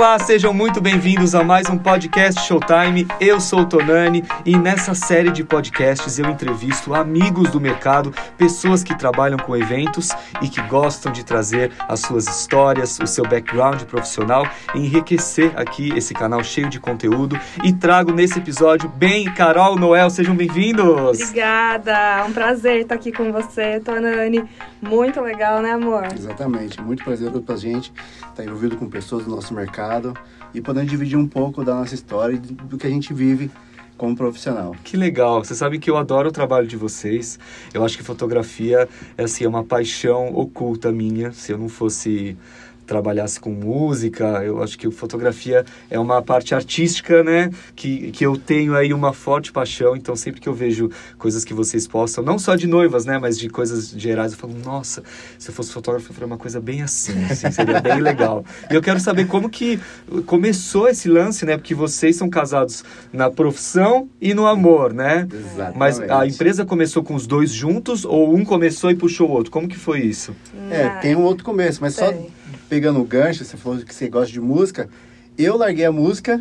Olá, sejam muito bem-vindos a mais um podcast Showtime. Eu sou o Tonani e nessa série de podcasts eu entrevisto amigos do mercado, pessoas que trabalham com eventos e que gostam de trazer as suas histórias, o seu background profissional enriquecer aqui esse canal cheio de conteúdo. E trago nesse episódio bem Carol Noel, sejam bem-vindos. Obrigada, é um prazer estar aqui com você, Tonani. Muito legal, né, amor? Exatamente, muito prazeroso pra gente estar envolvido com pessoas do nosso mercado e podendo dividir um pouco da nossa história e do que a gente vive como profissional. Que legal. Você sabe que eu adoro o trabalho de vocês. Eu acho que fotografia é assim, é uma paixão oculta minha. Se eu não fosse trabalhasse com música, eu acho que fotografia é uma parte artística, né? Que, que eu tenho aí uma forte paixão, então sempre que eu vejo coisas que vocês postam, não só de noivas, né? Mas de coisas gerais, eu falo, nossa, se eu fosse fotógrafo, eu faria uma coisa bem assim, assim seria bem legal. E eu quero saber como que começou esse lance, né? Porque vocês são casados na profissão e no amor, né? Exatamente. Mas a empresa começou com os dois juntos ou um começou e puxou o outro? Como que foi isso? É, tem um outro começo, mas só pegando o gancho, você falou que você gosta de música, eu larguei a música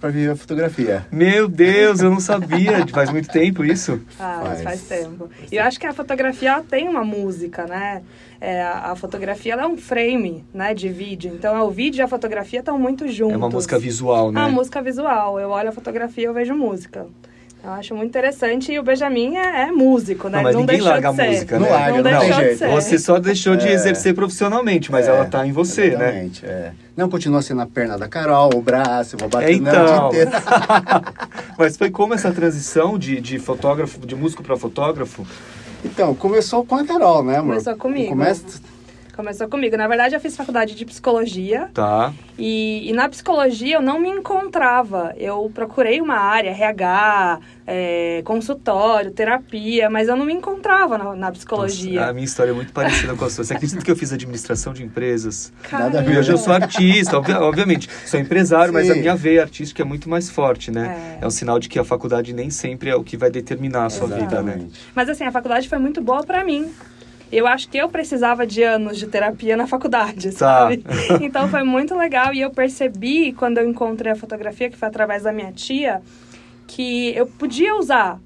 para viver a fotografia. Meu Deus, eu não sabia. Faz muito tempo isso? Faz, faz, faz tempo. E eu acho que a fotografia tem uma música, né? É, a, fotografia é um frame, né, de vídeo. Então, o vídeo e a fotografia estão muito juntos. É uma música visual, né? É uma música visual. Eu olho a fotografia e eu vejo música. Eu acho muito interessante e o Benjamin é, é músico, né? Não, mas não ninguém larga a ser. música, né? Não larga, não, não, deixou jeito. de ser. Você só deixou de É. exercer profissionalmente, mas É, ela tá em você, né? exatamente, É. Não, continua sendo a perna da Carol, o braço, eu vou bater É, então. o dia inteiro. mas foi como essa transição de, de fotógrafo, de músico para fotógrafo? Então, começou com a Carol, né, amor? Começou comigo. Começa... Começou comigo. Na verdade, eu fiz faculdade de psicologia. Tá. E, e na psicologia eu não me encontrava. Eu procurei uma área, RH, é, consultório, terapia, mas eu não me encontrava na, na psicologia. Nossa, a minha história é muito parecida com a sua. Você acredita que eu fiz administração de empresas? Nada a E ver. hoje eu sou artista, obvi- obviamente. Sou empresário, mas a Sim. minha veia artística é muito mais forte, né? É. É. um sinal de que a faculdade nem sempre é o que vai determinar a sua Exato. vida, né? Exatamente. Mas assim, a faculdade foi muito boa pra mim. Eu acho que eu precisava de anos de terapia na faculdade, Tá. sabe? Então foi muito legal e eu percebi quando eu encontrei a fotografia, que foi através da minha tia, que eu podia usar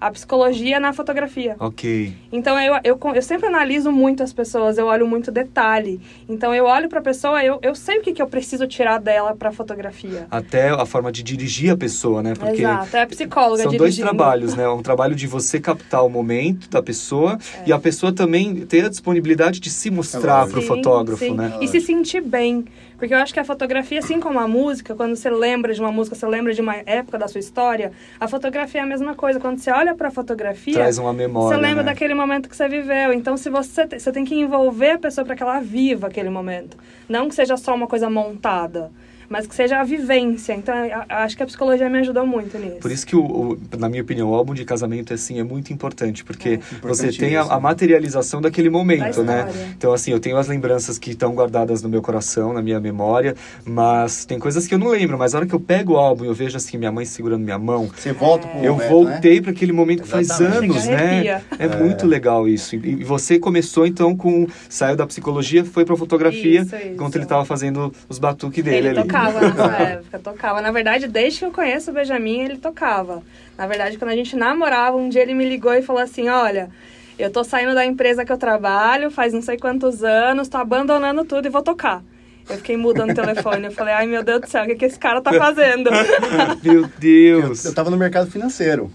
a psicologia na fotografia. Ok. Então eu, eu, eu sempre analiso muito as pessoas, eu olho muito detalhe. Então eu olho pra pessoa, eu, eu sei o que, que eu preciso tirar dela pra fotografia. Até a forma de dirigir a pessoa, né? Porque Exato, é a psicóloga São dois dirigindo. trabalhos, né? Um trabalho de você captar o momento da pessoa É. e a pessoa também ter a disponibilidade de se mostrar para o Sim, fotógrafo, sim. né? E se sentir bem. Porque eu acho que a fotografia, assim como a música, quando você lembra de uma música, você lembra de uma época da sua história, a fotografia é a mesma coisa. Quando você olha pra fotografia, Traz uma memória. você lembra né? daquele momento que você viveu. Então, se você, você tem que envolver a pessoa para que ela viva aquele momento. Não que seja só uma coisa montada, mas que seja a vivência. Então, acho que a psicologia me ajudou muito nisso. Por isso que, o, o- na minha opinião, o álbum de casamento assim, é muito importante, porque você tem a, a materialização daquele momento, Da né? Então, assim, eu tenho as lembranças que estão guardadas no meu coração, na minha memória, mas tem coisas que eu não lembro. Mas a hora que eu pego o álbum e eu vejo assim, minha mãe segurando minha mão, Você volta pro eu momento, voltei para aquele momento que faz anos, né? arrepia. É, muito legal isso. E, e você começou então com saiu da psicologia, foi para fotografia, Isso, isso. enquanto ele estava fazendo os batuques dele Ele ali. Tocava nessa época, tocava. Na verdade, desde que eu conheço o Benjamin, ele tocava. Na verdade, quando a gente namorava, um dia ele me ligou e falou assim: Olha, eu tô saindo da empresa que eu trabalho faz não sei quantos anos, tô abandonando tudo e vou tocar. Eu fiquei mudando o telefone. Eu falei: Ai meu Deus do céu, o que, que esse cara tá fazendo? Meu Eu, Deus. eu tava no mercado financeiro.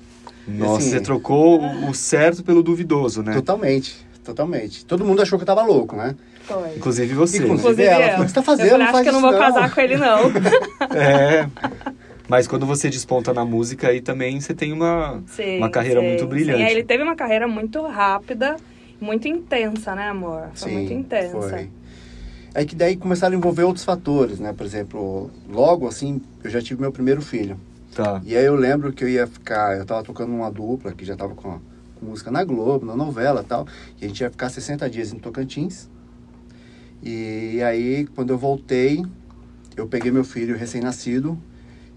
Nossa, assim, você trocou o o certo pelo duvidoso, né? Totalmente, totalmente. Todo mundo achou que eu tava louco, né? Inclusive você. Inclusive, ela o que você tá fazendo? Eu falei, acho faz que eu não vou não." casar com ele, não. É. Mas quando você desponta na música, aí também você tem uma, Sim, uma carreira sim, muito brilhante. Sim, aí ele teve uma carreira muito rápida, muito intensa, né, amor? Foi Sim, muito intensa. Foi. Aí que daí começaram a envolver outros fatores, né? Por exemplo, logo assim, eu já tive meu primeiro filho. Tá. E aí eu lembro que eu ia ficar, eu tava tocando uma dupla que já tava com, com música na Globo, na novela e tal. E a gente ia ficar 60 dias em Tocantins. E aí, quando eu voltei, eu peguei meu filho recém-nascido.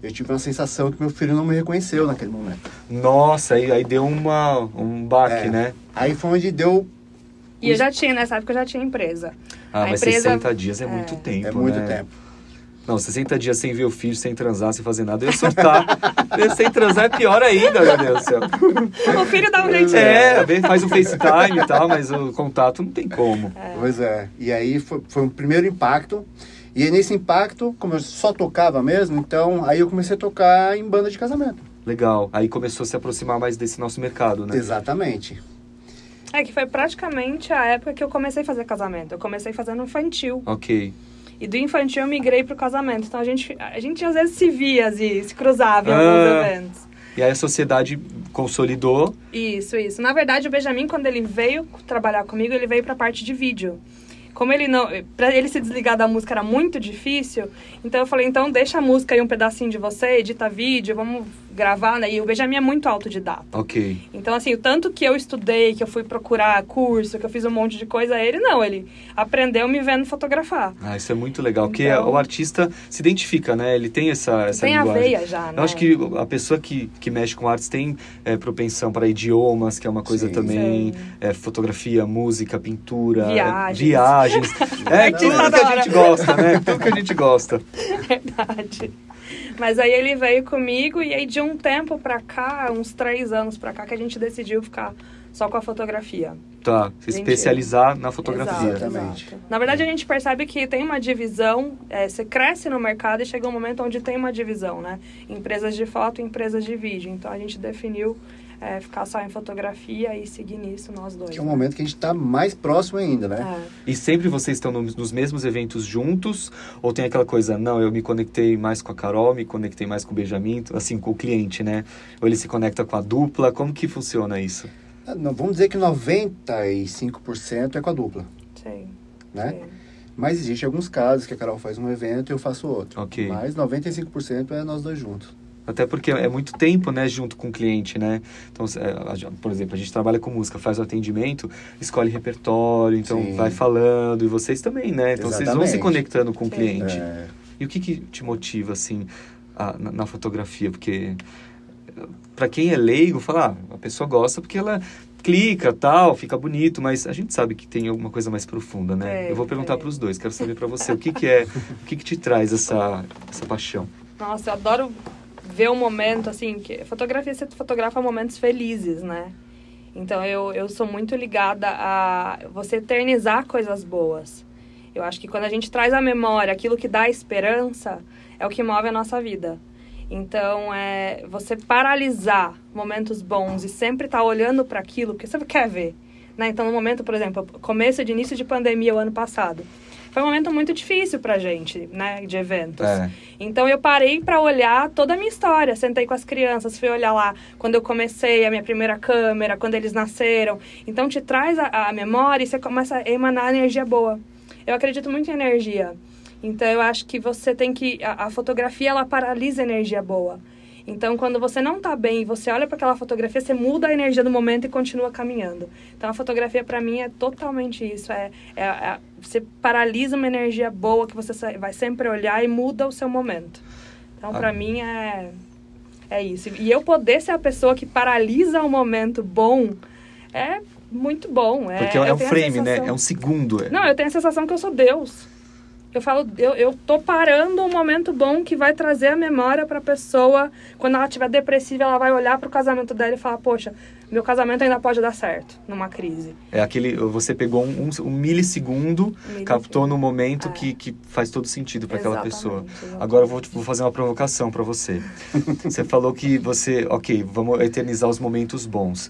Eu tive uma sensação que meu filho não me reconheceu naquele momento. Nossa, aí, aí deu uma, um baque, É. né? Aí foi onde deu. E eu já tinha, nessa época eu já tinha empresa. Ah, A mas empresa- 60 dias é, é. muito tempo, É muito né? tempo. Não, 60 dias sem ver o filho, sem transar, sem fazer nada, eu ia surtar. sem transar é pior ainda, meu Deus do céu. O filho dá um jeitinho. É, bem, faz o FaceTime e tal, mas o contato não tem como. Pois é. E aí foi, foi um primeiro impacto. E nesse impacto, como eu só tocava mesmo, então aí eu comecei a tocar em banda de casamento. Legal. Aí começou a se aproximar mais desse nosso mercado, né? Exatamente. É que foi praticamente a época que eu comecei a fazer casamento. Eu comecei fazendo infantil. Ok. E do infantil eu migrei pro casamento. Então a gente, a gente às vezes se via, assim, se cruzava em Ah. alguns eventos. E aí a sociedade consolidou. Isso, isso. Na verdade, o Benjamin, quando ele veio trabalhar comigo, ele veio pra parte de vídeo. Como ele não. Pra ele se desligar da música era muito difícil, então eu falei, então deixa a música aí um pedacinho de você, edita vídeo, vamos gravar, né? E o Benjamin é muito autodidata. Ok. Então, assim, o tanto que eu estudei, que eu fui procurar curso, que eu fiz um monte de coisa, ele não, ele aprendeu me vendo fotografar. Ah, isso é muito legal. Porque Então- o artista se identifica, né? Ele tem essa, essa Tem a linguagem. veia já, né? Eu acho que a pessoa que, que mexe com artes tem é, propensão para idiomas, que é uma coisa Sim. também. Sim. é, fotografia, música, pintura. Viagens. Viagens. É, tudo que a gente gosta, né? Tudo que a gente gosta. Verdade. Mas aí ele veio comigo e aí de um tempo pra cá, uns três anos pra cá, que a gente decidiu ficar só com a fotografia. Tá. Se Gente, especializar na fotografia. Exato, Exatamente. exato. Na verdade, a gente percebe que tem uma divisão, é, você cresce no mercado e chega um momento onde tem uma divisão, né? Empresas de foto e empresas de vídeo. Então a gente definiu é, ficar só em fotografia e seguir nisso nós dois. Que é um né? momento que a gente está mais próximo ainda, né? É. E sempre vocês estão no- nos mesmos eventos juntos? Ou tem aquela coisa, não, eu me conectei mais com a Carol, me conectei mais com o Benjamin, assim, com o cliente, né? Ou ele se conecta com a dupla? Como que funciona isso? Ah, Não, vamos dizer que 95% é com a dupla, Sim. né? sim. Mas existe alguns casos que a Carol faz um evento e eu faço outro. Ok. Mas 95% é nós dois juntos. Até porque é muito tempo, né, junto com o cliente, né? Então, é, a gente- por exemplo, a gente trabalha com música, faz o atendimento, escolhe repertório, então Sim. vai falando, e vocês também, né? Então, vocês vão se Exatamente. conectando com o Sim. cliente. É, E o que, que te motiva, assim, a- na, na fotografia? Porque, para quem é leigo, fala, ah, a pessoa gosta porque ela clica, tal, fica bonito, mas a gente sabe que tem alguma coisa mais profunda, né? Tem, Eu vou perguntar tem. para os dois, quero saber para você, o que que é, o que que te traz essa, essa paixão? Nossa, eu adoro ver um momento, assim, que fotografia você fotografa momentos felizes, né? Então eu, eu sou muito ligada a você eternizar coisas boas. Eu acho que quando a gente traz à memória aquilo que dá esperança, é o que move a nossa vida. Então, é você paralisar momentos bons e sempre estar olhando para aquilo que você quer ver. Né? Então, no momento, por exemplo, começo de início de pandemia o ano passado, foi um momento muito difícil pra gente, né, de eventos. É. Então eu parei para olhar toda a minha história, sentei com as crianças, fui olhar lá quando eu comecei a minha primeira câmera, quando eles nasceram. Então te traz a, a memória e você começa a emanar energia boa. Eu acredito muito em energia. Então eu acho que você tem que a, a fotografia ela paralisa a energia boa. Então quando você não tá bem e você olha para aquela fotografia, você muda a energia do momento e continua caminhando. Então a fotografia para mim é totalmente isso, é, é, é você paralisa uma energia boa que você vai sempre olhar e muda o seu momento. Então, Ah. pra mim, é, é isso. E eu poder ser a pessoa que paralisa um momento bom é muito bom. É, Porque é um frame, né? sensação- É um segundo. é. Não, eu tenho a sensação que eu sou Deus. Eu falo, eu, eu tô parando um momento bom que vai trazer a memória pra pessoa. Quando ela estiver depressiva, ela vai olhar pro casamento dela e falar, poxa, meu casamento ainda pode dar certo numa crise. É aquele, você pegou um, um, um milissegundo, Milissegundo. captou no momento É. que, que faz todo sentido para aquela pessoa. exatamente. Agora eu vou, vou fazer uma provocação para você. você falou que você, ok, vamos eternizar os momentos bons.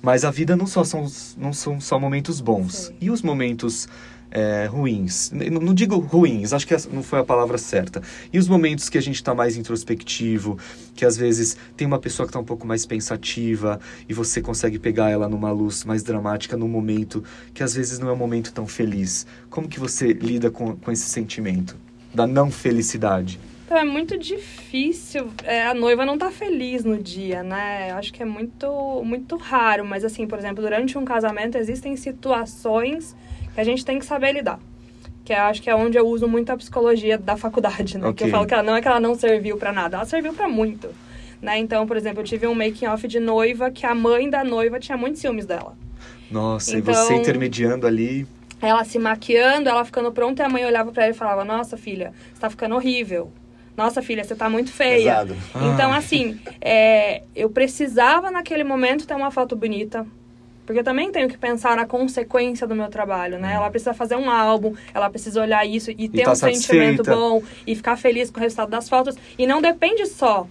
Mas a vida não só são, não são só momentos bons. Sim. E os momentos é, ruins? N- Não digo ruins, acho que não foi a palavra certa. E os momentos que a gente está mais introspectivo, que às vezes tem uma pessoa que está um pouco mais pensativa e você consegue pegar ela numa luz mais dramática num momento que às vezes não é um momento tão feliz. Como que você lida com, com esse sentimento da não felicidade? Então é muito difícil. é, a noiva não tá feliz no dia, né? Acho que é muito, muito raro. Mas assim, por exemplo, durante um casamento existem situações que a gente tem que saber lidar. Que eu acho que é onde eu uso muito a psicologia da faculdade, né? Que eu falo que ela não é que ela não serviu pra nada, ela serviu pra muito. Né? Então, por exemplo, eu tive um making off de noiva que a mãe da noiva tinha muitos ciúmes dela. Nossa, Então- e você intermediando ali. ela se maquiando, ela ficando pronta, e a mãe olhava pra ela e falava: Nossa, filha, você tá ficando horrível. Nossa, filha, você tá muito feia. Pesado. Então, Ah. assim, é, eu precisava naquele momento ter uma foto bonita. Porque eu também tenho que pensar na consequência do meu trabalho, né? Ela precisa fazer um álbum, ela precisa olhar isso e ter tá um sentimento satisfeita. bom e ficar feliz com o resultado das fotos. E não depende só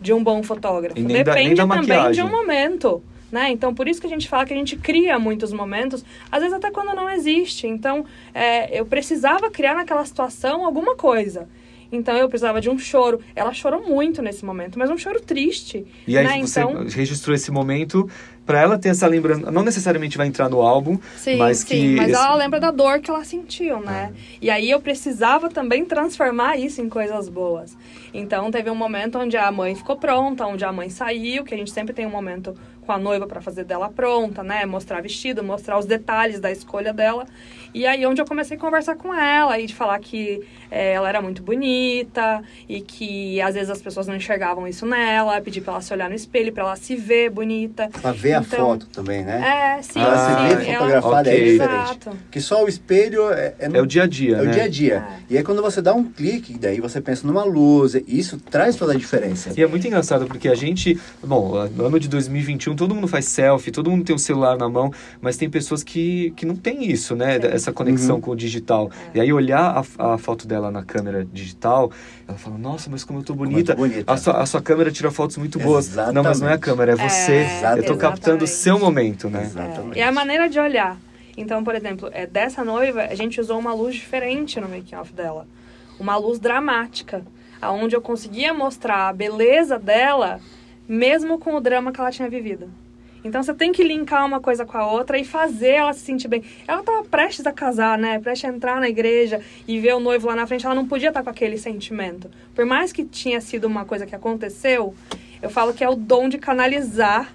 de um bom fotógrafo. E depende da também de um momento. Né? Então, por isso que a gente fala que a gente cria muitos momentos, às vezes até quando não existe. Então, é, eu precisava criar naquela situação alguma coisa. Então, eu precisava de um choro. Ela chorou muito nesse momento, mas um choro triste. E aí né? você Então, registrou esse momento pra ela ter essa lembrança. Não necessariamente vai entrar no álbum, Sim, mas sim, que. mas esse- ela lembra da dor que ela sentiu, né? E aí eu precisava também transformar isso em coisas boas. Então teve um momento onde a mãe ficou pronta, onde a mãe saiu, que a gente sempre tem um momento com a noiva para fazer dela pronta, né? Mostrar vestido, mostrar os detalhes da escolha dela. E aí onde eu comecei a conversar com ela e de falar que eh, ela era muito bonita e que às vezes as pessoas não enxergavam isso nela, pedir para ela se olhar no espelho, para ela se ver bonita. Pra ver a Então, foto também, né? É, sim, Ah, Pra sim. se ver fotografada Ok. é diferente. Exato. Que só o espelho é, é, no- É o dia a dia, é o né? dia a dia. É. E aí quando você dá um clique, daí você pensa numa luz, e isso traz toda a diferença. E é muito engraçado porque a gente, bom, no ano de 2021 todo mundo faz selfie, todo mundo tem um celular na mão, mas tem pessoas que, que não tem isso, né? Sim. Essa conexão Uhum. com o digital. E aí olhar a, a foto dela na câmera digital, ela fala, nossa, mas como eu tô bonita. Muito bonita. A sua, a sua câmera tira fotos muito boas. Exatamente. Não, mas não é a câmera, é você. É, eu tô captando o seu momento, né? Exatamente. E a maneira de olhar. Então, por exemplo, é, dessa noiva, a gente usou uma luz diferente no making-off dela. Uma luz dramática. Onde eu conseguia mostrar a beleza dela, mesmo com o drama que ela tinha vivido. Então, você tem que linkar uma coisa com a outra e fazer ela se sentir bem. Ela estava prestes a casar, né? Prestes a entrar na igreja e ver o noivo lá na frente. Ela não podia estar com aquele sentimento. Por mais que tinha sido uma coisa que aconteceu, eu falo que é o dom de canalizar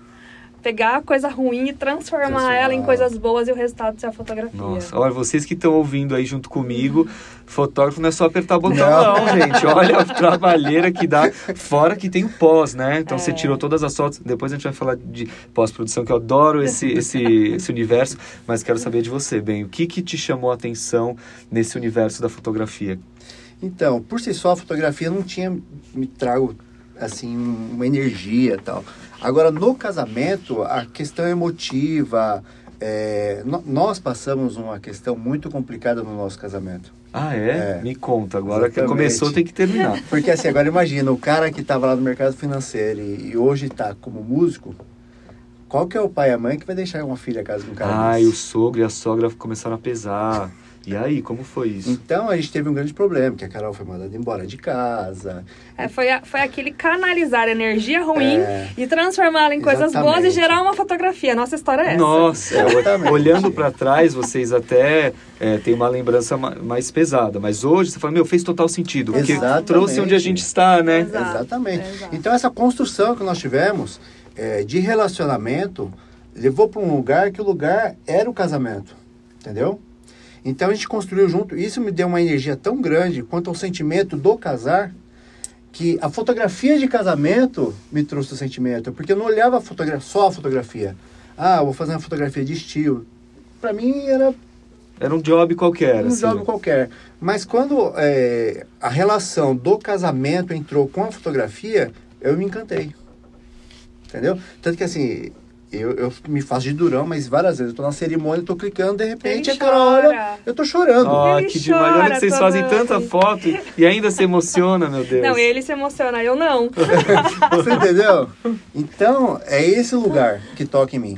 pegar a coisa ruim e transformar, Transformar. ela em coisas boas e o resultado ser a fotografia. Nossa, olha, vocês que estão ouvindo aí junto comigo, fotógrafo não é só apertar botão, Não. não, gente. Olha a trabalheira que dá. Fora que tem o pós, né? Então você É. tirou todas as fotos. Depois a gente vai falar de pós-produção, que eu adoro esse, esse, esse universo, mas quero saber de você, bem. O que, que te chamou a atenção nesse universo da fotografia? Então, por si só, a fotografia não tinha me trago assim uma energia e tal. Agora, no casamento, a questão emotiva, é, nós passamos uma questão muito complicada no nosso casamento. Ah, é? É. Me conta. Agora que Exatamente. começou, tem que terminar. Porque assim, agora imagina, o cara que estava lá no mercado financeiro e, e hoje está como músico, qual que é o pai e a mãe que vai deixar uma filha a casa com um cara Ah, e o sogro e a sogra começaram a pesar. E aí, como foi isso? Então a gente teve um grande problema, que a Carol foi mandada embora de casa. É, foi, a- foi aquele canalizar energia ruim É. e transformá-la em coisas Exatamente. boas e gerar uma fotografia. Nossa história é essa. Nossa, Exatamente. olhando pra trás, vocês até é, têm uma lembrança ma- mais pesada. Mas hoje você fala, meu, fez total sentido. Porque Exatamente. trouxe onde a gente está, né? Exato. Exatamente. exato. Então essa construção que nós tivemos é, de relacionamento levou para um lugar que o lugar era o casamento, entendeu? Então a gente construiu junto. Isso me deu uma energia tão grande quanto ao sentimento do casar que a fotografia de casamento me trouxe o sentimento, porque eu não olhava a só a fotografia. Ah, vou fazer uma fotografia de estilo. Para mim era Era um job qualquer, um assim. jogo qualquer. Mas quando é, a relação do casamento entrou com a fotografia, eu me encantei. Entendeu? Tanto que assim, eu, eu me faço de durão, mas várias vezes eu tô na cerimônia, eu tô clicando, de repente Ele a Carol olha, chora. eu tô chorando. Ó, Ele que demais. Olha que vocês fazem tanta foto e- ainda se emociona, meu Deus. Não, ele se emociona, eu não. Você entendeu? Então, é esse lugar que toca em mim.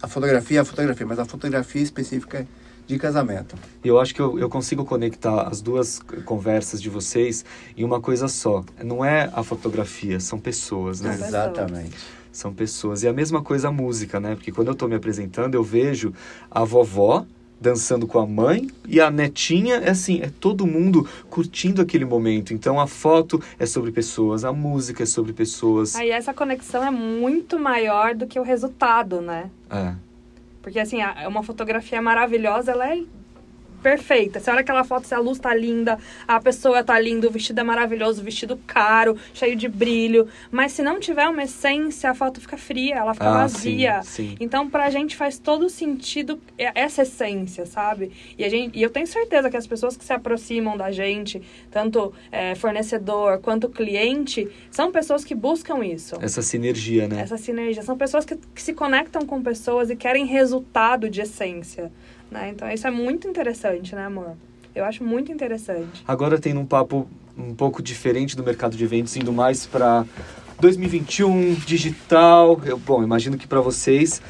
A fotografia é a fotografia, mas a fotografia específica de casamento. E eu acho que eu, eu consigo conectar as duas conversas de vocês em uma coisa só. Não é a fotografia, são pessoas, né? São pessoas. Exatamente. São pessoas. E a mesma coisa a música, né? Porque quando eu tô me apresentando, eu vejo a vovó dançando com a mãe e a netinha, é assim, é todo mundo curtindo aquele momento. Então a foto é sobre pessoas, a música é sobre pessoas. Aí essa conexão é muito maior do que o resultado, né? É. Porque assim, a- uma fotografia maravilhosa, ela é perfeita. Você olha aquela foto, se a luz tá linda, a pessoa tá linda, o vestido é maravilhoso, o vestido caro, cheio de brilho. Mas se não tiver uma essência, a foto fica fria, ela fica Ah, vazia. sim, sim. Então, pra gente faz todo sentido essa essência, sabe? E, a gente, e eu tenho certeza que as pessoas que se aproximam da gente, tanto é, fornecedor quanto cliente, são pessoas que buscam isso. Essa sinergia, né? Essa sinergia. São pessoas que, que se conectam com pessoas e querem resultado de essência. Né? Então, isso é muito interessante, né, amor? Eu acho muito interessante. Agora tem um papo um pouco diferente do mercado de eventos, indo mais para 2021, digital. Eu, bom, imagino que para vocês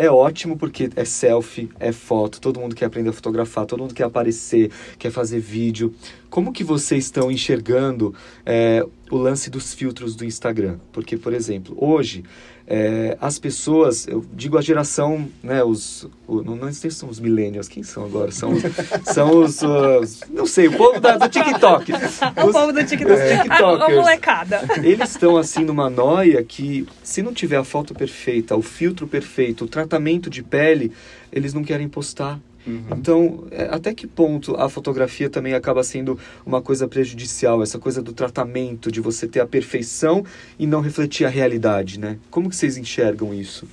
é ótimo porque é selfie, é foto, todo mundo quer aprender a fotografar, todo mundo quer aparecer, quer fazer vídeo. Como que vocês estão enxergando é, o lance dos filtros do Instagram? Porque, por exemplo, hoje é, as pessoas, eu digo a geração, né, os, o, não, não sei se são os millennials, quem são agora? São, os- são os, os- não sei, o povo da, do TikTok. É o Os- povo do TikTok. os A, a molecada. Eles estão assim numa noia que se não tiver a foto perfeita, o filtro perfeito, o tratamento de pele, eles não querem postar. Então, é, até que ponto a fotografia também acaba sendo uma coisa prejudicial, essa coisa do tratamento, de você ter a perfeição e não refletir a realidade, né? Como que vocês enxergam isso?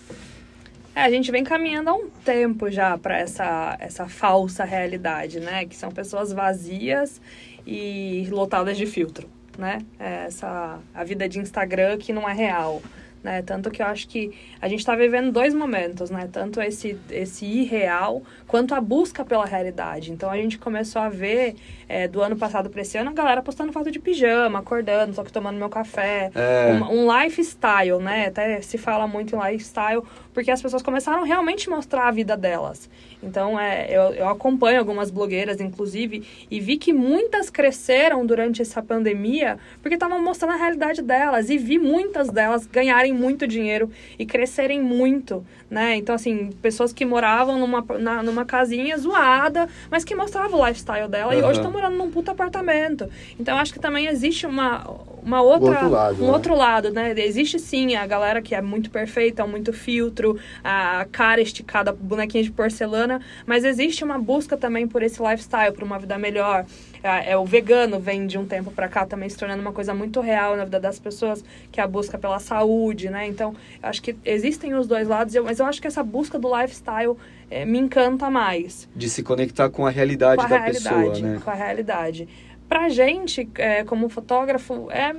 É, a gente vem caminhando há um tempo já para essa, essa falsa realidade, né? Que são pessoas vazias e lotadas de filtro, né? É Essa, a vida de Instagram que não é real. Né? Tanto que eu acho que a gente está vivendo dois momentos, né? Tanto esse, esse irreal quanto a busca pela realidade. Então a gente começou a ver é, do ano passado para esse ano a galera postando foto de pijama, acordando, só que tomando meu café, É. uma- um lifestyle, né? Até se fala muito em lifestyle, porque as pessoas começaram realmente a mostrar a vida delas. Então, é, eu, eu acompanho algumas blogueiras, inclusive, e vi que muitas cresceram durante essa pandemia porque estavam mostrando a realidade delas. E vi muitas delas ganharem muito dinheiro e crescerem muito, né? Então, assim, pessoas que moravam numa, na- numa casinha zoada, mas que mostravam o lifestyle dela e Aham. hoje estão morando num puta apartamento. Então, eu acho que também existe uma, uma outra, outro lado, um né? outro lado, né? Existe sim a galera que é muito perfeita, muito filtro, a cara esticada, bonequinha de porcelana, mas existe uma busca também por esse lifestyle, por uma vida melhor. É, é, o vegano vem de um tempo pra cá também se tornando uma coisa muito real na vida das pessoas, que é a busca pela saúde, né? Então, acho que existem os dois lados, mas eu acho que essa busca do lifestyle eh, me encanta mais De se conectar com a realidade com a da realidade, pessoa, né? com a realidade. Pra gente, é, como fotógrafo, é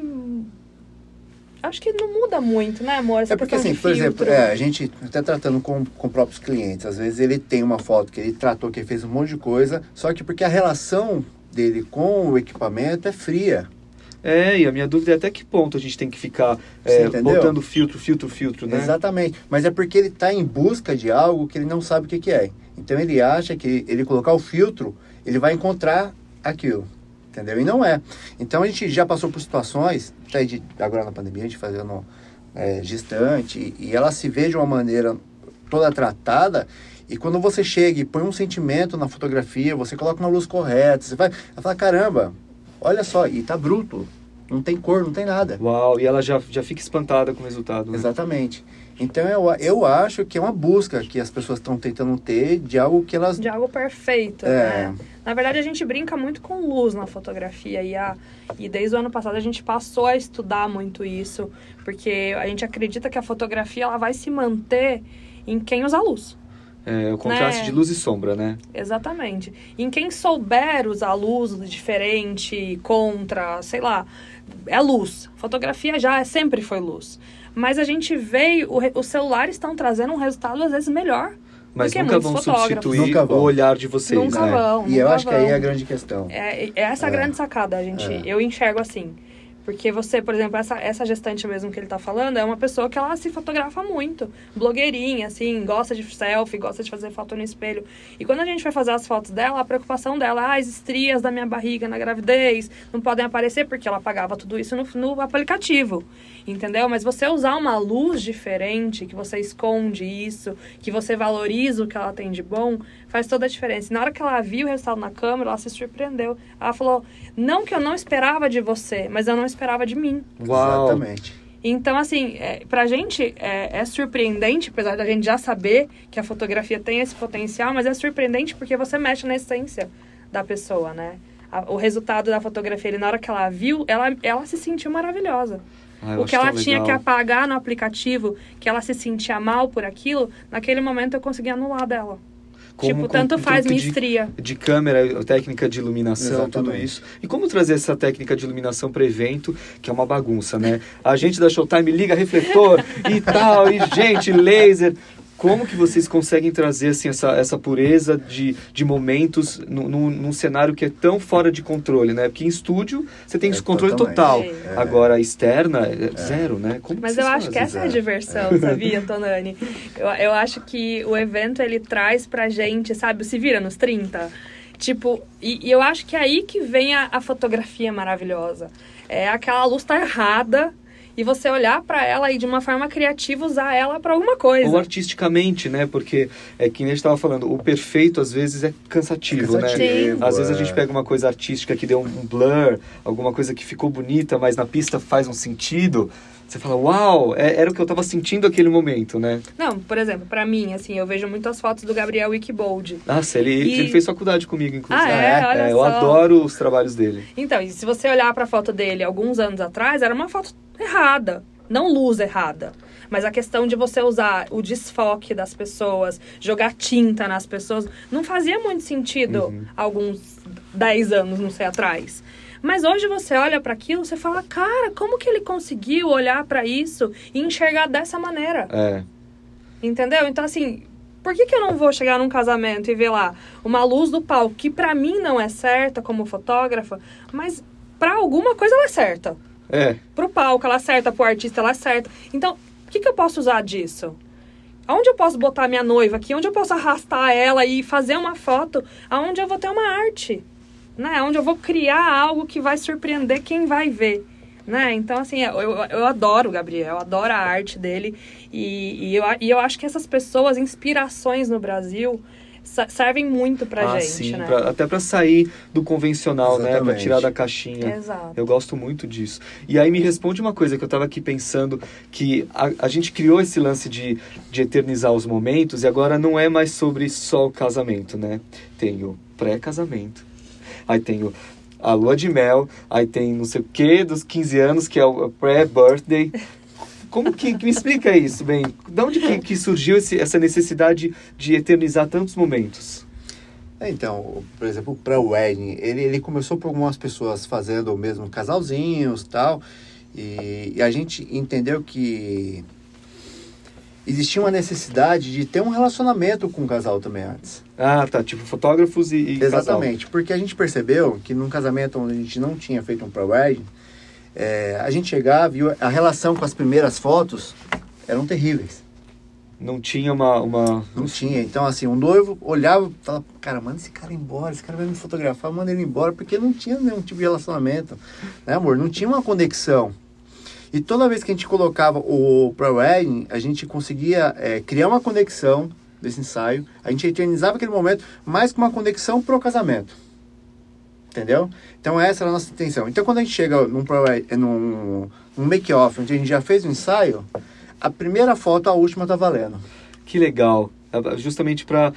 acho que não muda muito, né, amor? Essa É porque assim, por exemplo, filtro. é, a gente até tratando com, com próprios clientes, às vezes ele tem uma foto que ele tratou, que ele fez um monte de coisa, só que porque a relação dele com o equipamento é fria. É, e a minha dúvida é até que ponto a gente tem que ficar é, botando filtro, filtro, filtro, né? Exatamente. Mas é porque ele está em busca de algo que ele não sabe o que, que é. Então ele acha que ele colocar o filtro, ele vai encontrar aquilo. Entendeu? E não é. Então a gente já passou por situações, até de, agora na pandemia, a gente fazendo é, gestante, e ela se vê de uma maneira toda tratada. E quando você chega e põe um sentimento na fotografia, você coloca uma luz correta, você vai, ela fala, caramba, olha só, e tá bruto. Não tem cor, não tem nada. Uau, e ela já, já fica espantada com o resultado, né? Exatamente. Então eu, eu acho que é uma busca que as pessoas estão tentando ter de algo que elas. de algo perfeito, É. né? Na verdade, a gente brinca muito com luz na fotografia e, a, e desde o ano passado a gente passou a estudar muito isso, porque a gente acredita que a fotografia ela vai se manter em quem usa luz. É, o contraste Né? de luz e sombra, né? Exatamente. Em quem souber usar luz diferente, contra, sei lá, é luz. Fotografia já é, sempre foi luz. Mas a gente veio, os celulares estão trazendo um resultado às vezes melhor. Mas que nunca vão substituir Nunca vão. o olhar de vocês, Nunca né? vão. E eu acho que aí é a vão. grande questão. É, é essa a É. grande sacada, a gente. É. Eu enxergo assim. Porque você, por exemplo, essa, essa gestante mesmo que ele tá falando, é uma pessoa que ela se fotografa muito. Blogueirinha, assim, gosta de selfie, gosta de fazer foto no espelho. E quando a gente vai fazer as fotos dela, a preocupação dela, ah, as estrias da minha barriga na gravidez não podem aparecer, porque ela pagava tudo isso no, no aplicativo. Entendeu? Mas você usar uma luz diferente, que você esconde isso, que você valoriza o que ela tem de bom, faz toda a diferença. E na hora que ela viu o resultado na câmera, ela se surpreendeu. Ela falou: Não que eu não esperava de você, mas eu não esperava de mim. Uau! Exatamente. Então, assim, é, pra gente é, é surpreendente, apesar da gente já saber que a fotografia tem esse potencial, mas é surpreendente porque você mexe na essência da pessoa, né? A- o resultado da fotografia, ele, na hora que ela viu, ela, ela se sentiu maravilhosa. Ah, o que ela tinha que legal. apagar no aplicativo, que ela se sentia mal por aquilo, naquele momento eu consegui anular dela. Como tipo, tanto faz, tanto me de- estria. de câmera, técnica de iluminação, tudo Exatamente. isso. E como trazer essa técnica de iluminação para evento, que é uma bagunça, né? A gente da Showtime liga refletor e tal, e gente, laser. Como que vocês conseguem trazer assim, essa, essa pureza de, de momentos num, cenário que é tão fora de controle, né? Porque em estúdio você tem É, esse controle totalmente. total. É. Agora, externa, é zero, né? Como Mas eu acho que essa é a diversão, sabia, Tonani? Eu, eu acho que o evento, ele traz pra gente, sabe, se vira nos 30. Tipo, e, e eu acho que é aí que vem a, a fotografia maravilhosa. É aquela luz tá errada e você olhar pra ela e de uma forma criativa usar ela pra alguma coisa. Ou artisticamente, né? Porque é que nem a gente estava falando, o perfeito às vezes é cansativo, né? Sim. Às vezes a é. gente pega uma coisa artística que deu um blur, alguma coisa que ficou bonita, mas na pista faz um sentido. Você fala, uau, é- era o que eu tava sentindo naquele momento, né? Não, por exemplo, pra mim, assim, eu vejo muitas fotos do Gabriel Wikibold. Nossa, ele, E- ele fez faculdade comigo, inclusive. Ah, é? Olha eu só. adoro os trabalhos dele. Então, e se você olhar pra foto dele alguns anos atrás, era uma foto errada. Não luz errada. Mas a questão de você usar o desfoque das pessoas, jogar tinta nas pessoas, não fazia muito sentido Uhum. alguns 10 anos, não sei, atrás. Mas hoje você olha pra aquilo, você fala, cara, como que ele conseguiu olhar pra isso e enxergar dessa maneira? É. Entendeu? Então, assim, por que, que eu não vou chegar num casamento e ver lá uma luz do palco que pra mim não é certa como fotógrafa, mas pra alguma coisa ela é certa. É. Pro palco ela é certa, pro artista ela é certa. Então, o que, que eu posso usar disso? Aonde eu posso botar minha noiva aqui? Onde eu posso arrastar ela e fazer uma foto? Aonde eu vou ter uma arte? Né? Onde eu vou criar algo que vai surpreender quem vai ver. Né? Então, assim, eu, eu, adoro o Gabriel, eu adoro a arte dele. E, e, eu, e eu acho que essas pessoas, inspirações no Brasil, servem muito pra ah, gente, sim, né? pra- até pra sair do convencional, né? Pra Exatamente. tirar da caixinha. Exato. Eu gosto muito disso. E aí me responde uma coisa que eu tava aqui pensando, que a, a gente criou esse lance de, de eternizar os momentos e agora não é mais sobre só o casamento, né? Tem o pré-casamento, aí tem o, a lua de mel, aí tem não sei o que dos 15 anos, que é o pré-birthday. Como que, que me explica isso, bem? De onde que, que surgiu esse, essa necessidade de eternizar tantos momentos? É, Então, por exemplo, o pré-wedding, ele, ele começou por algumas pessoas fazendo mesmo casalzinhos tal, e, e a gente entendeu que existia uma necessidade de ter um relacionamento com o casal também antes. Ah, tá, tipo fotógrafos e, e casal. Exatamente, porque a gente percebeu que num casamento onde a gente não tinha feito um pré-wedding, é, a gente chegava e a relação com as primeiras fotos eram terríveis. Não tinha uma... uma... Não tinha. Então, assim, o noivo olhava e falava, cara, manda esse cara embora, esse cara vai me fotografar, manda ele embora, porque não tinha nenhum tipo de relacionamento, né, amor? Não tinha uma conexão. E toda vez que a gente colocava o pre-wedding, a gente conseguia é, criar uma conexão desse ensaio, a gente eternizava aquele momento, mas com uma conexão pro casamento. Entendeu? Então essa era a nossa intenção. Então quando a gente chega num, pre- num, num make-off, onde a gente já fez o ensaio, a primeira foto, a última tá valendo. Que legal. Justamente para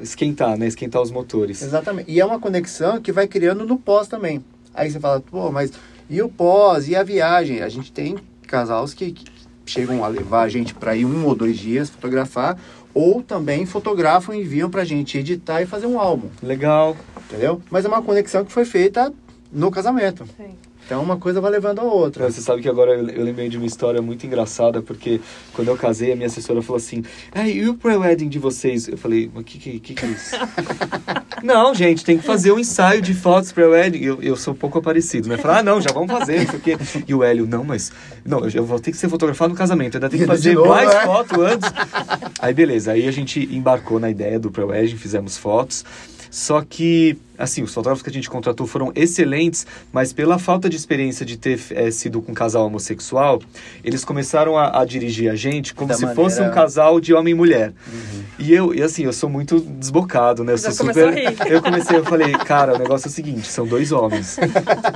esquentar, né? Esquentar os motores. Exatamente. E é uma conexão que vai criando no pós também. Aí você fala, pô, mas e o pós? E a viagem? A gente tem casais que, que chegam a levar a gente para ir um ou dois dias fotografar, ou também fotografam e enviam pra gente editar e fazer um álbum, Legal. entendeu? Mas é uma conexão que foi feita no casamento. Sim. Então uma coisa vai levando a outra. Você sabe que agora eu, eu lembrei de uma história muito engraçada, porque quando eu casei, a minha assessora falou assim: Ah, e o pré-wedding de vocês? Eu falei, mas que, que, que, que é isso? não, gente, tem que fazer um ensaio de fotos pré-wedding. Eu, eu sou um pouco aparecido, né? Falei, ah, não, já vamos fazer, o quê. E o Hélio, não, mas. Não, eu vou ter que ser fotografado no casamento, ainda tem que fazer novo, mais né? foto antes. Aí, beleza, aí a gente embarcou na ideia do pré-wedding, fizemos fotos. Só que, assim, os fotógrafos que a gente contratou foram excelentes, mas pela falta de experiência de ter eh, sido com um casal homossexual, eles começaram a, a dirigir a gente como Da se fosse um maneira- casal de homem e mulher. E eu, e assim, eu sou muito desbocado, né? Eu Já sou super. a rir. Eu comecei, eu falei, cara, o negócio é o seguinte, são dois homens.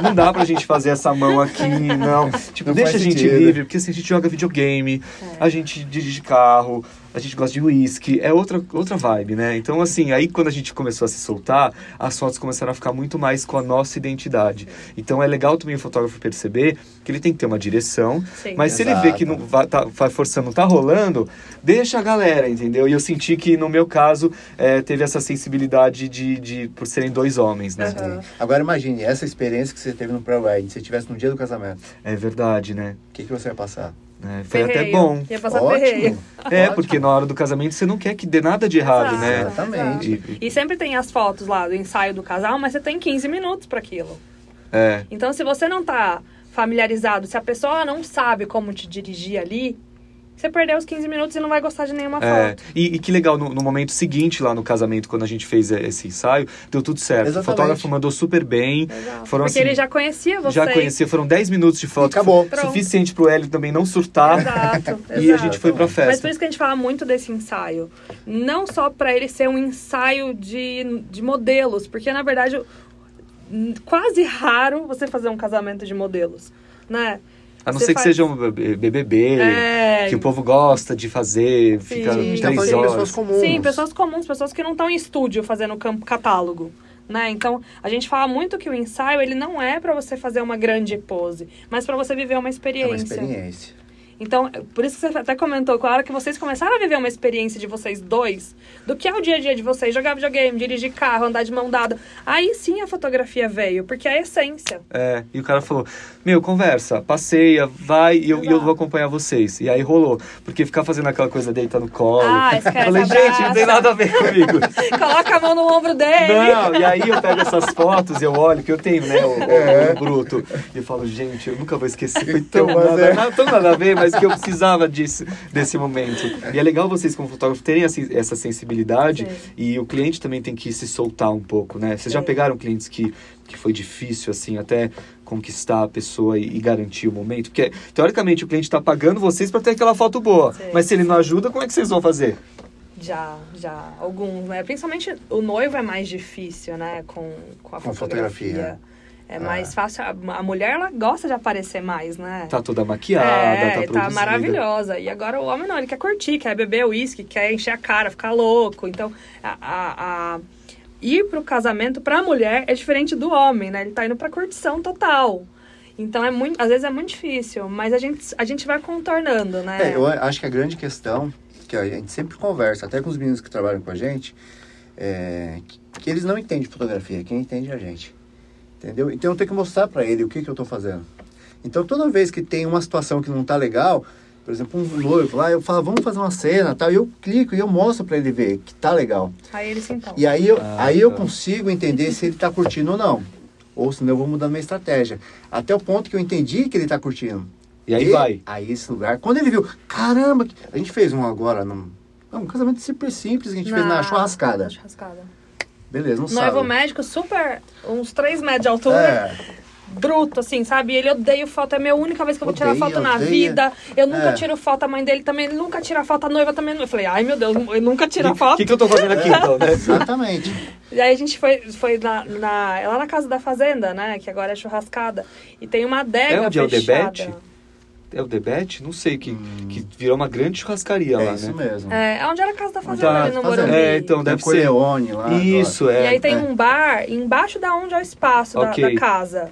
Não dá pra gente fazer essa mão aqui, não. Tipo, Não deixa a gente sentido. livre, porque assim, a gente joga videogame, a gente dirige carro, a gente gosta de uísque, é outra, outra vibe, né? Então, assim, aí quando a gente começou a se soltar, as fotos começaram a ficar muito mais com a nossa identidade. Então é legal também o fotógrafo perceber que ele tem que ter uma direção, Sim. mas se ele vê que não vai, tá, vai forçando, não tá rolando, deixa a galera, entendeu? E eu senti que no meu caso é, teve essa sensibilidade de, de por serem dois homens, né? Aham. Agora imagine, essa experiência que você teve no pré-wedding, se você tivesse no dia do casamento, É verdade, né? o que, que você ia passar? É, foi até bom. Ia passar. Ótimo. É, Ótimo. porque na hora do casamento você não quer que dê nada de errado, Exato, né? Exatamente. E- E sempre tem as fotos lá do ensaio do casal, mas você tem 15 minutos para aquilo. é, Então, se você não tá familiarizado, se a pessoa não sabe como te dirigir ali, você perdeu os 15 minutos e não vai gostar de nenhuma é. foto. E, e que legal, no, no momento seguinte lá no casamento, quando a gente fez esse ensaio, deu tudo certo. Exatamente. O fotógrafo mandou super bem. Exato. Foram Porque assim, ele já conhecia você. já conhecia, foram 10 minutos de foto. E acabou. Foi Suficiente pro Hélio também não surtar. Exato, E a gente foi pra Mas por festa. isso que a gente fala muito desse ensaio. Não só para ele ser um ensaio de, de modelos, porque na verdade quase raro você fazer um casamento de modelos, né? A não Você ser que faz- seja um BBB, É. que o povo gosta de fazer, Sim. fica tá três horas. pessoas comuns. Sim, pessoas comuns, pessoas que não estão em estúdio fazendo campo catálogo. Né? Então, a gente fala muito que o ensaio ele não é para você fazer uma grande pose, mas para você viver uma É uma experiência. Então, por isso que você até comentou, com a hora que vocês começaram a viver uma experiência de vocês dois, do que é o dia a dia de vocês, jogar videogame, dirigir carro, andar de mão dada, aí sim a fotografia veio, porque é a essência. É, e o cara falou, meu, conversa, passeia, vai e eu, e eu vou acompanhar vocês. E aí rolou. Porque ficar fazendo aquela coisa deitar no colo. Ah, esquece, Falei, gente, não tem nada a ver comigo. Coloca a mão no ombro dele. Não, e aí eu pego essas fotos e eu olho, que eu tenho, né, o, o- É. o bruto. E eu falo, gente, eu nunca vou esquecer. Foi tão, nada, é. nada- tão nada a ver, mas que eu precisava disso, desse momento. E é legal vocês, como fotógrafo, terem essa, sensibilidade. Sim. E o cliente também tem que se soltar um pouco, né? Vocês já pegaram clientes que, que foi difícil, assim, até conquistar a pessoa e, e garantir o momento? Porque, teoricamente, o cliente está pagando vocês para ter aquela foto boa. Sim. Mas se ele não ajuda, como é que vocês vão fazer? Já, já, alguns, né? Principalmente o noivo é mais difícil, né? Com, com a Com fotografia. fotografia. É mais fácil. A, mulher, ela gosta de aparecer mais, né? Tá toda maquiada, é, tá tá produzida. maravilhosa. E agora o homem não, ele quer curtir, quer beber uísque, quer encher a cara, ficar louco. Então, a, a- a- ir pro casamento pra mulher é diferente do homem, né? Ele tá indo pra curtição total. Então, é muito, às vezes é muito difícil, mas a gente, a gente vai contornando, né? É, eu acho que a grande questão, que a gente sempre conversa, até com os meninos que trabalham com a gente, é que, que eles não entendem fotografia, quem entende é a gente. Entendeu? Então eu tenho que mostrar pra ele o que, que eu tô fazendo. Então toda vez que tem uma situação que não tá legal, por exemplo, um noivo lá, eu falo, vamos fazer uma cena tal, e eu clico e eu mostro pra ele ver que tá legal. Aí ele se empolga. E aí eu, Ah, aí eu tá. consigo entender se ele tá curtindo ou não. Ou senão eu vou mudando minha estratégia. Até o ponto que eu entendi que ele tá curtindo. E aí vai. Aí esse lugar, quando ele viu, caramba, a gente fez um agora, num, não, um casamento super simples que a gente fez na churrascada. Na churrascada. Beleza, não Noivo sabe. médico super, uns 3 metros de altura, É, bruto, assim, sabe? Ele odeia foto, é a minha única vez que eu vou tirar Odeia, foto na odeia. vida. Eu nunca É. tiro foto, a mãe dele também ele nunca tira foto, a noiva também não. Eu falei, ai meu Deus, eu nunca tiro O foto. que, que eu tô fazendo aqui, então, né? exatamente. E aí a gente foi, foi na, na, lá na casa da fazenda, né? Que agora é churrascada. E tem uma adega É onde é o fechada. É o Debete? Não sei, que, que virou uma grande churrascaria É lá, isso né? mesmo. É, é onde era a casa da fazenda, Tá, ali no fazenda. Morumbi. É, então Tem deve o ser. Corleone lá. Isso, E é. aí tem é. um bar embaixo da onde é o espaço da- Ok. da, casa.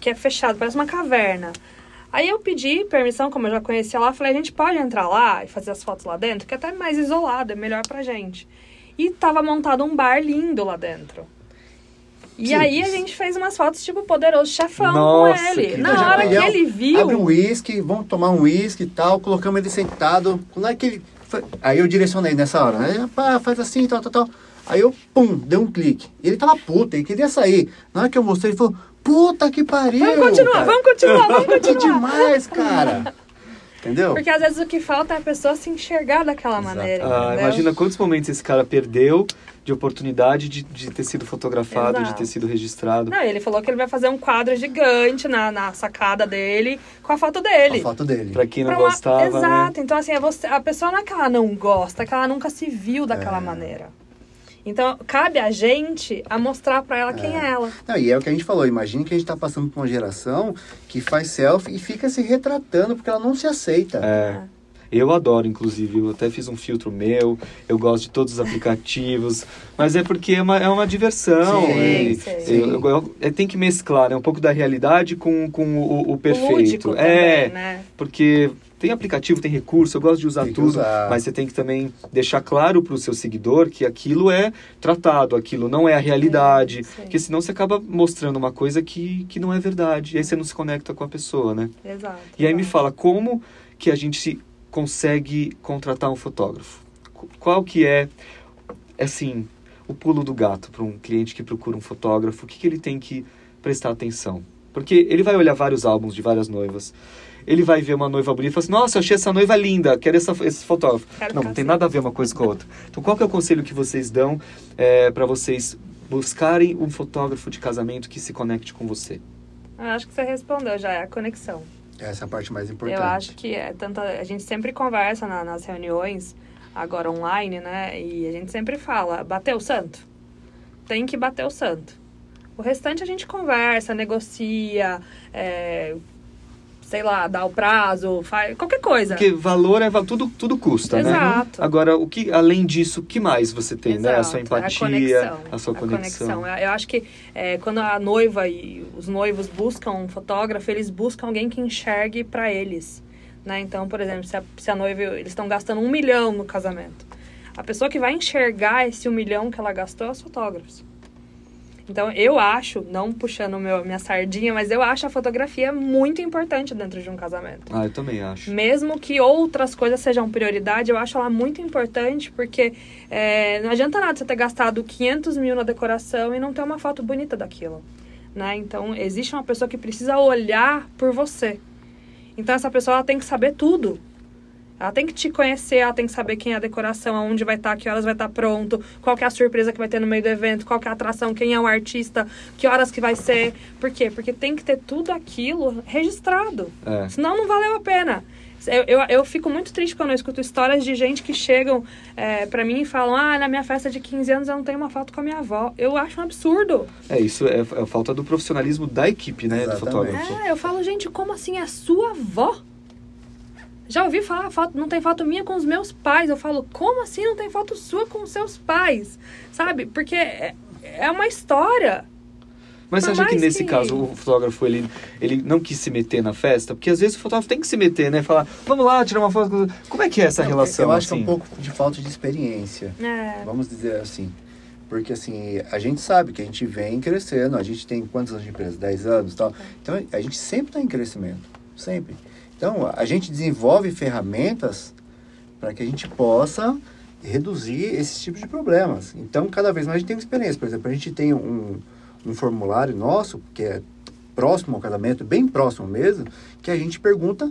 Que é fechado, parece uma caverna. Aí eu pedi permissão, como eu já conhecia lá, falei, a gente pode entrar lá e fazer as fotos lá dentro, que é até mais isolado, é melhor pra gente. E tava montado um bar lindo lá dentro. E aí a gente fez umas fotos tipo poderoso chefão Nossa, com ele. que Na hora que ó, ele viu. Abre um uísque, vamos tomar um uísque e tal, colocamos ele sentado. Quando é que ele. Aí eu direcionei nessa hora, né? Pá, faz assim, tal, tal, tal. Aí eu, pum, dei um clique. E ele tava puto, ele queria sair. Na hora que eu mostrei, ele falou, puta que pariu! Vamos continuar, cara. vamos continuar, vamos Que continuar. demais, cara! Entendeu? Porque às vezes o que falta é a pessoa se enxergar daquela Exato. maneira. Ah, imagina quantos momentos esse cara perdeu de oportunidade de, de ter sido fotografado, de Exato. ter sido registrado. Não, ele falou que ele vai fazer um quadro gigante na, na sacada dele com a foto dele. A foto dele. Pra quem não Pra uma- gostava, né? Exato. Então, assim, é você, a pessoa não é que ela não gosta, é que ela nunca se viu daquela É. maneira. Então, cabe a gente a mostrar pra ela quem é, ela. Não, e é o que a gente falou, imagine que a gente tá passando por uma geração que faz selfie e fica se retratando porque ela não se aceita. É. Eu adoro, inclusive, eu até fiz um filtro meu, eu gosto de todos os aplicativos, mas é porque é uma, é uma diversão. Sim, e- sim. eu- eu- eu- é, tem que mesclar né, um pouco da realidade com, com o, o perfeito. O é, também, né? porque tem aplicativo, tem recurso, eu gosto de usar Tem tudo, usar. mas você tem que também deixar claro para o seu seguidor que aquilo é tratado, aquilo não é a realidade, sim. porque senão você acaba mostrando uma coisa que, que não é verdade, e aí você não se conecta com a pessoa, né? Exato. E aí me fala, como que a gente se consegue contratar um fotógrafo? Qu- Qual que é, assim, o pulo do gato para um cliente que procura um fotógrafo? O que, que ele tem que prestar atenção? Porque ele vai olhar vários álbuns de várias noivas. Ele vai ver uma noiva bonita e fala assim, nossa, eu achei essa noiva linda, quero essa, esse fotógrafo. Quero não, não tem assim. nada a ver uma coisa com a outra. Então, qual que é o conselho que vocês dão para vocês buscarem um fotógrafo de casamento que se conecte com você? Eu acho que você respondeu já, é a conexão. Essa é a parte mais importante. Eu acho que é tanta. A gente sempre conversa na- nas reuniões, agora online, né? E a gente sempre fala, bateu o santo? Tem que bater o santo. O restante a gente conversa, negocia, é, sei lá, dá o prazo, faz qualquer coisa. Porque valor é tudo, tudo custa, né? Exato. Agora, o que além disso, o que mais você tem, né? A sua Exato, empatia, conexão, a sua conexão. Eu eu acho que é, quando a noiva e os noivos buscam um fotógrafo, eles buscam alguém que enxergue para eles. Né? Então, por exemplo, se a, se a noiva, eles estão gastando um milhão no casamento. A pessoa que vai enxergar esse um milhão que ela gastou é os fotógrafos. Então, eu acho, não puxando meu, minha sardinha, mas eu acho a fotografia muito importante dentro de um casamento. Ah, eu também acho. Mesmo que outras coisas sejam prioridade, eu acho ela muito importante, porque é, não adianta nada você ter gastado 500 mil na decoração e não ter uma foto bonita daquilo. Né? Então, existe uma pessoa que precisa olhar por você. Então, essa pessoa ela tem que saber tudo. Ela tem que te conhecer, ela tem que saber quem é a decoração, aonde vai estar, que horas vai estar pronto, qual que é a surpresa que vai ter no meio do evento, qual que é a atração, quem é o artista, que horas que vai ser. Por quê? Porque tem que ter tudo aquilo registrado. É. Senão não valeu a pena. Eu, eu, eu fico muito triste quando eu escuto histórias de gente que chegam é, pra mim e falam: Ah, na minha festa de 15 anos eu não tenho uma foto com a minha avó. Eu acho um absurdo. É, isso é, é a falta do profissionalismo da equipe, né? Do Exatamente. fotógrafo. É, eu falo, gente, como assim é a sua avó? Já ouvi falar, foto, não tem foto minha com os meus pais. Eu falo, como assim não tem foto sua com os seus pais? Sabe? Porque é, é uma história. Mas você acha que nesse que- caso o fotógrafo ele, ele não quis se meter na festa? Porque às vezes o fotógrafo tem que se meter, né? Falar, vamos lá, tirar uma foto. Como é que é essa relação? Eu acho que é assim? um pouco de falta de experiência. É, Vamos dizer assim. Porque assim, a gente sabe que a gente vem crescendo, a gente tem quantos anos de empresa? 10 anos e tal. Então a gente sempre está em crescimento. Sempre. Então a gente desenvolve ferramentas para que a gente possa reduzir esses tipos de problemas. Então cada vez mais a gente tem experiência. Por exemplo, a gente tem um, um formulário nosso, que é próximo ao casamento, bem próximo mesmo, que a gente pergunta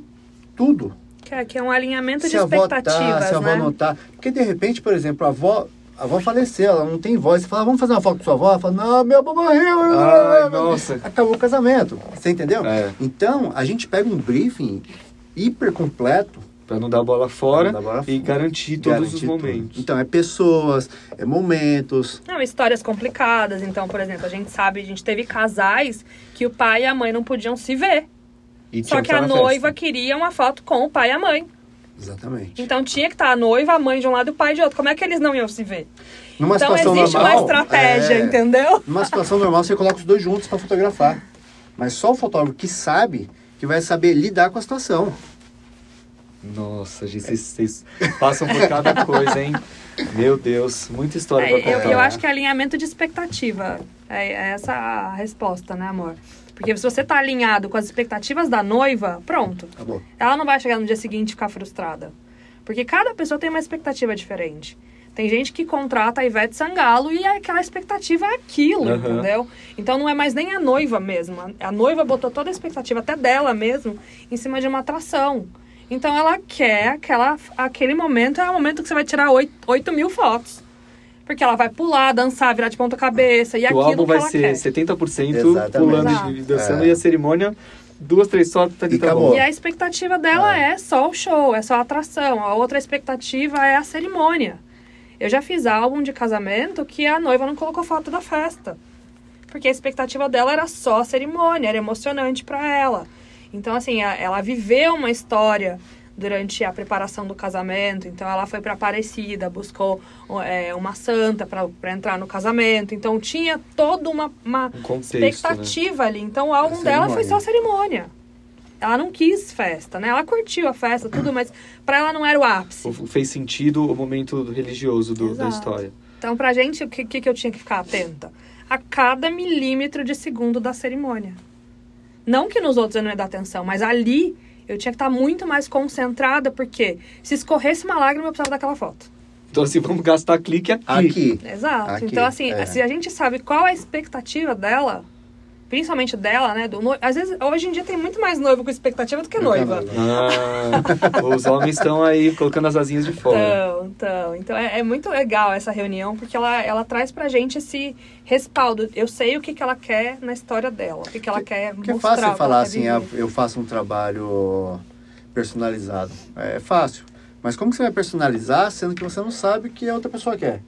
tudo que é, que é um alinhamento se de avó expectativas, tá, se a avó né? não tá. Porque de repente, por exemplo, a avó, a avó faleceu, ela não tem voz. Você fala, vamos fazer uma foto com sua avó? Ela fala, não, minha avó morreu. Ai, nossa. Acabou o casamento. Você entendeu? É. Então, a gente pega um briefing hiper completo. Pra não dar bola fora dar bola e fora. garantir todos garantir os tudo. momentos. Então, é pessoas, é momentos. Não, histórias complicadas. Então, por exemplo, a gente sabe, a gente teve casais que o pai e a mãe não podiam se ver. E Só que a noiva festa. queria uma foto com o pai e a mãe. Exatamente. Então tinha que estar a noiva, a mãe de um lado e o pai de outro. Como é que eles não iam se ver? Numa então situação existe normal, uma estratégia, é, entendeu? Numa situação normal, você coloca os dois juntos para fotografar. Mas só o fotógrafo que sabe, que vai saber lidar com a situação. Nossa, gente, vocês, vocês passam por cada coisa, hein? Meu Deus, muita história É, pra eu, contar. eu acho que é alinhamento de expectativa. É, é essa a resposta, né, amor? Porque se você tá alinhado com as expectativas da noiva, pronto. Acabou. Ela não vai chegar no dia seguinte e ficar frustrada. Porque cada pessoa tem uma expectativa diferente. Tem gente que contrata a Ivete Sangalo e aquela expectativa é aquilo, Aham. entendeu? Então não é mais nem a noiva mesmo. A- A noiva botou toda a expectativa, até dela mesmo, em cima de uma atração. Então ela quer aquela, aquele momento, é o momento que você vai tirar 8, 8 mil fotos. Porque ela vai pular, dançar, virar de ponta cabeça e o aquilo álbum que vai ela ser quer. 70% Exatamente. pulando Exato. e dançando É. e a cerimônia, duas, três fotos, tá, E tá acabou. E a expectativa dela é. só o show, é só a atração. A outra expectativa é a cerimônia. Eu já fiz álbum de casamento que a noiva não colocou foto da festa. Porque a expectativa dela era só a cerimônia, era emocionante pra ela. Então, assim, a- ela viveu uma história durante a preparação do casamento. Então, ela foi pra Aparecida, buscou é, uma santa pra pra entrar no casamento. Então, tinha toda uma, uma Um contexto, né? expectativa ali. Então o álbum dela foi só cerimônia. Ela não quis festa, né? Ela curtiu a festa, tudo, mas pra ela não era o ápice. O- Fez sentido o momento religioso do- da história. Então, pra gente, o que, que, que eu tinha que ficar atenta? A cada milímetro de segundo da cerimônia. Não que nos outros eu não ia dar atenção, mas ali eu tinha que estar muito mais concentrada, porque se escorresse uma lágrima, eu precisava daquela foto. Então, assim, vamos gastar clique aqui. Aqui. Exato. Aqui, então, assim, é. se a gente sabe qual é a expectativa dela, principalmente dela, né? Do noivo. Às vezes, hoje em dia tem muito mais noivo com expectativa do que que noiva. Ah, os homens estão aí colocando as asinhas de fora. Então, então, então é, é muito legal essa reunião, porque ela, ela traz pra gente esse respaldo. Eu sei o que, que ela quer na história dela, o que, que ela quer Porque é mostrar. fácil o que falar assim, ah, viver. eu faço um trabalho personalizado. É fácil. Mas como que você vai personalizar sendo que você não sabe o que a outra pessoa quer?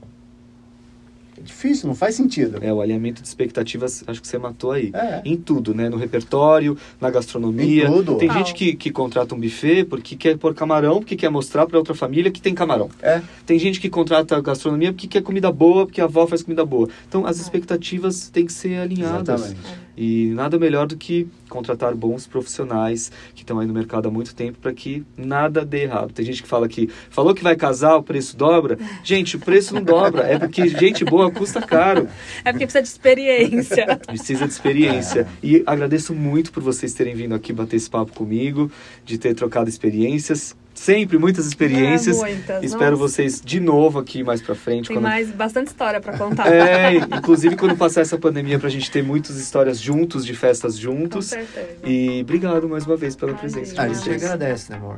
É difícil, não faz sentido. É, o alinhamento de expectativas, acho que você matou aí. É. Em tudo, né? No repertório, na gastronomia. Em tudo. Tem gente que, que contrata um buffet porque quer pôr camarão, porque quer mostrar pra outra família que tem camarão. É. Tem gente que contrata gastronomia porque quer comida boa, porque a avó faz comida boa. Então, É. as expectativas têm que ser alinhadas. Exatamente. E nada melhor do que contratar bons profissionais que estão aí no mercado há muito tempo para que nada dê errado. Tem gente que fala que falou que vai casar, o preço dobra. Gente, o preço não dobra, é porque gente boa custa caro. É porque precisa de experiência. Precisa de experiência. E agradeço muito por vocês terem vindo aqui bater esse papo comigo, de ter trocado experiências. Sempre muitas experiências. É, muitas. Espero Nossa, vocês de novo aqui mais pra frente. Tem quando- mais bastante história pra contar. É, inclusive quando passar essa pandemia pra gente ter muitas histórias juntos, de festas Com juntos. certeza. E obrigado mais uma vez pela Imagina. presença A de gente agradece, né, amor?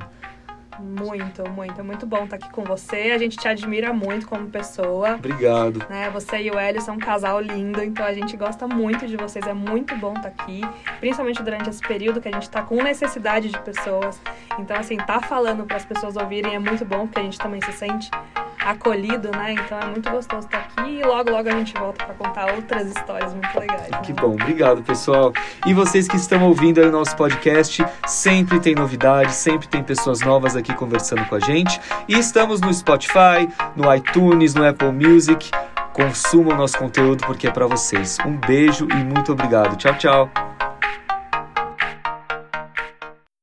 Muito, muito. É muito bom estar aqui com você. A gente te admira muito como pessoa. Obrigado. né? Você e o Hélio são um casal lindo, então a gente gosta muito de vocês, é muito bom estar aqui, principalmente durante esse período que a gente tá com necessidade de pessoas. Então, assim, tá falando para as pessoas ouvirem é muito bom, porque a gente também se sente acolhido, né? Então é muito gostoso estar aqui e logo, logo a gente volta para contar outras histórias muito legais. né? Que bom, obrigado pessoal. E vocês que estão ouvindo aí o nosso podcast, sempre tem novidades, sempre tem pessoas novas aqui conversando com a gente. E estamos no Spotify, no iTunes, no Apple Music. Consumam nosso conteúdo porque é para vocês. Um beijo e muito obrigado. Tchau, tchau.